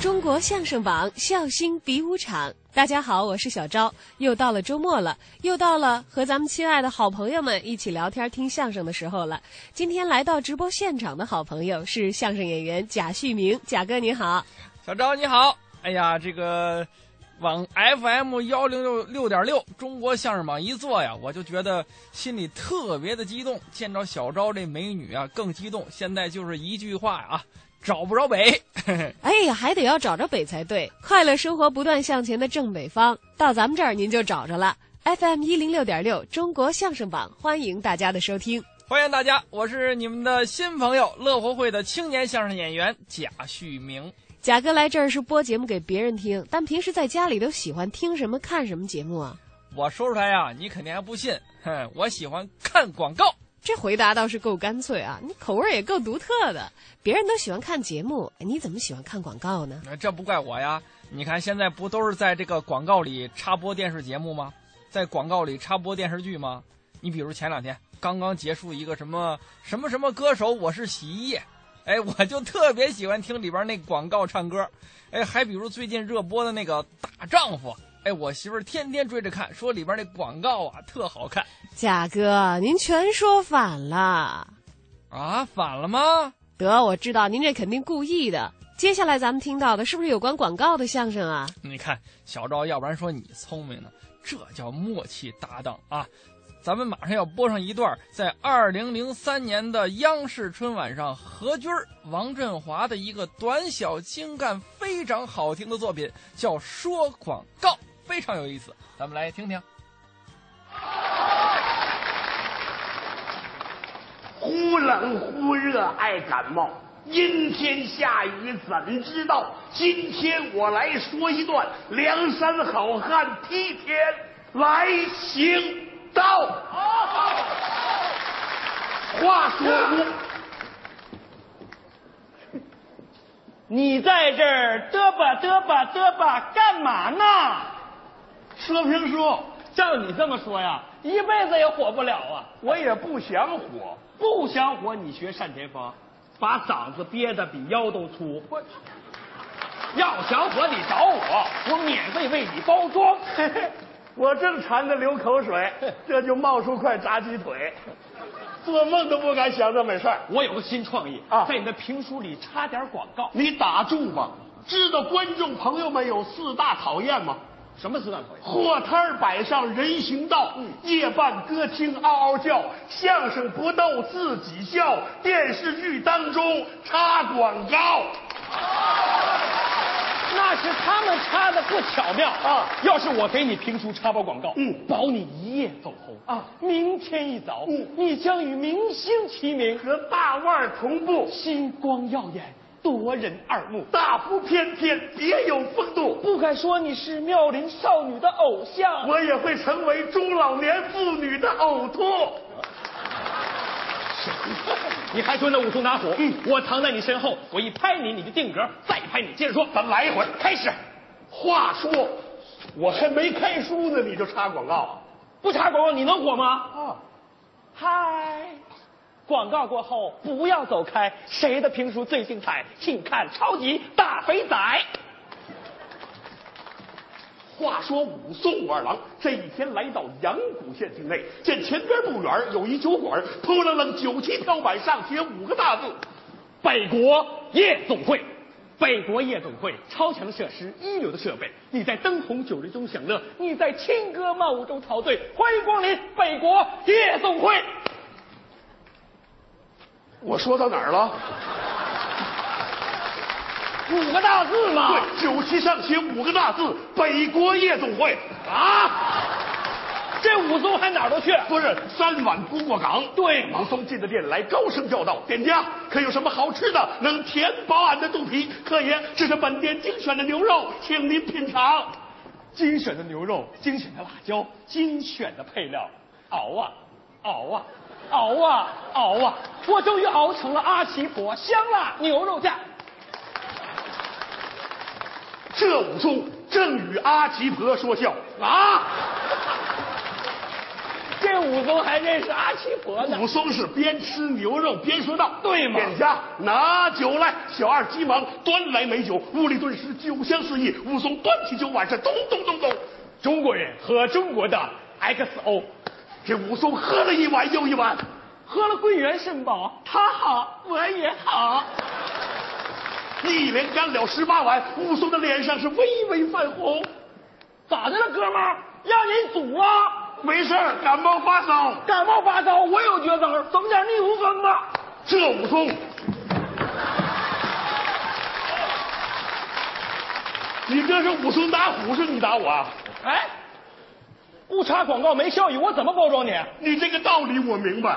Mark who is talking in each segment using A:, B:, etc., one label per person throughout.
A: 中国相声榜，笑星比武场。大家好，我是小昭。又到了周末了，又到了和咱们亲爱的好朋友们一起聊天听相声的时候了。今天来到直播现场的好朋友是相声演员贾旭明，贾哥你好。
B: 小昭你好。哎呀，这个往 FM 幺零六六点六中国相声榜一坐呀，我就觉得心里特别的激动。见着小昭这美女啊，更激动。现在就是一句话啊。找不着北，
A: 哎呀，还得要找着北才对。快乐生活不断向前的正北方，到咱们这儿您就找着了。FM 一零六点六中国相声榜，欢迎大家的收听。
B: 欢迎大家，我是你们的新朋友，乐活会的青年相声演员贾旭明。
A: 贾哥来这儿是播节目给别人听，但平时在家里都喜欢听什么、看什么节目啊？
B: 我说出来呀，你肯定还不信。哼，我喜欢看广告。
A: 这回答倒是够干脆啊！你口味也够独特的。别人都喜欢看节目，你怎么喜欢看广告呢？
B: 这不怪我呀！你看现在不都是在这个广告里插播电视节目吗？在广告里插播电视剧吗？你比如前两天刚刚结束一个什么什么什么歌手，我是洗衣液，哎，我就特别喜欢听里边那广告唱歌。哎，还比如最近热播的那个大丈夫。哎，我媳妇儿天天追着看，说里边那广告啊特好看。
A: 贾哥，您全说反了，
B: 啊，反了吗？
A: 得，我知道您这肯定故意的。接下来咱们听到的是不是有关广告的相声啊？
B: 你看小赵，要不然说你聪明呢，这叫默契搭档啊。咱们马上要播上一段在二零零三年的央视春晚上何军、王振华的一个短小精干、非常好听的作品，叫《说广告》。非常有意思，咱们来听听。
C: 忽冷忽热爱感冒，阴天下雨怎知道？今天我来说一段梁山好汉梯田来行道。话说，
D: 你在这儿嘚吧嘚吧嘚吧干嘛呢？
C: 说评书，
D: 照你这么说呀，一辈子也火不了啊！
C: 我也不想火，
D: 不想火，你学单田芳，把嗓子憋得比腰都粗。要想火，你找我，我免费为你包装。
C: 我正馋得流口水，这就冒出块炸鸡腿，做梦都不敢想这么事儿。
D: 我有个新创意啊，在你的评书里插点广告。
C: 你打住吧！知道观众朋友们有四大讨厌吗？
D: 什么四大讨厌？
C: 货摊摆上人行道，夜半歌厅嗷嗷叫，相声不逗自己笑，电视剧当中插广告。
D: 那是他们插的不巧妙啊！要是我给你评书插播广告，嗯，保你一夜走红啊！明天一早，嗯，你将与明星齐名，
C: 和大腕同步，
D: 星光耀眼。夺人耳目，
C: 大腹翩翩，别有风度。
D: 不敢说你是妙龄少女的偶像，
C: 我也会成为中老年妇女的呕吐。
D: 你还说那武松打虎？嗯，我藏在你身后，我一拍你，你就定格；再拍你，接着说。
C: 咱们来一回，
D: 开始。
C: 话说，我还没开书呢，你就插广告？
D: 不插广告你能火吗？啊，嗨。广告过后不要走开，谁的评书最精彩？请看超级大肥仔。
C: 话说武松武二郎这一天来到阳谷县境内，见前边不远有一酒馆，扑棱棱酒旗飘摆，上写五个大字：
D: 北国夜总会。北国夜总会，超强设施，一流的设备。你在灯红酒绿中享乐，你在轻歌曼舞中陶醉。欢迎光临北国夜总会。
C: 我说到哪儿了？
D: 五个大字嘛。
C: 对，酒旗上写五个大字：北国夜总会。
D: 啊！这武松还哪儿都去？
C: 不是，三碗不过岗。
D: 对，
C: 武松进的店来，高声叫道：“店家可有什么好吃的，能填饱俺的肚皮？”客爷，这是本店精选的牛肉，请您品尝。
D: 精选的牛肉，精选的辣椒，精选的配料，熬啊，熬啊。熬啊熬啊！我终于熬成了阿奇婆香辣牛肉酱。
C: 这武松正与阿奇婆说笑啊！
D: 这这武松还认识阿七婆呢。
C: 武松是边吃牛肉边说道：“
D: 对嘛
C: 店家拿酒来。”小二急忙端来美酒，屋里顿时酒香四溢。武松端起酒碗是咚咚咚咚。
D: 中国人喝中国的 XO，
C: 这武松喝了一碗又一碗，
D: 喝了桂圆肾宝，他好我也好。
C: 一连干了十八碗，武松的脸上是微微泛红。
D: 咋的了，哥们儿？让人堵啊！
C: 没事儿，感冒发烧。
D: 感冒发烧，我有绝招，整点逆无风吧。
C: 这武松，你这是武松打虎，是你打我啊？
D: 哎，不插广告没效益，我怎么包装你？
C: 你这个道理我明白，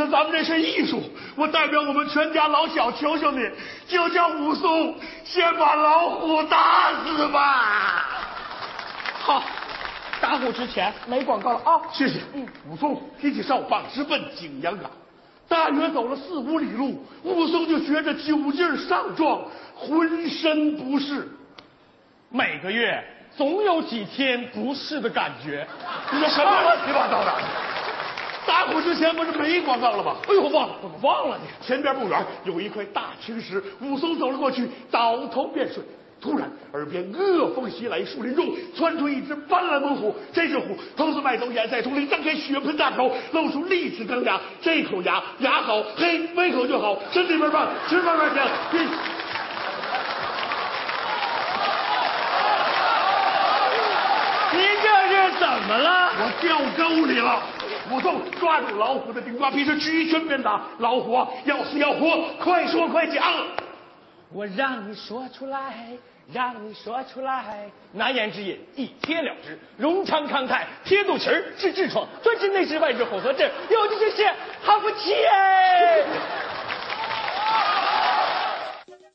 C: 可咱们这是艺术，我代表我们全家老小求求你，就叫武松先把老虎打死吧。
D: 好，打虎之前没广告了啊。
C: 谢谢。嗯武松提起哨棒，直奔景阳冈。大约走了四五里路，武松就觉着酒劲上撞，浑身不适。
D: 每个月总有几天不适的感觉。
C: 你说什么乱七八糟的？打虎之前不是没广告了吗？
D: 哎呦，忘了，怎么忘了呢？
C: 前边不远有一块大青石，武松走了过去，倒头便睡。突然，耳边恶风袭来，树林中窜出一只斑斓猛虎。这只虎头似麦斗，眼赛铜铃，张开血盆大口，露出利齿钢牙。这口牙牙好，嘿，胃口就好，身体倍儿棒，吃慢慢香。嘿
D: 您这是怎么了？
C: 我掉沟里了。武松抓住老虎的顶瓜皮，是举拳便打。老虎啊要死要活，快说快讲。
D: 我让你说出来，让你说出来。难言之隐，一贴了之。荣昌康泰，贴肚脐儿治痔疮，专治内痔外治混合症，有的是些好福气哎。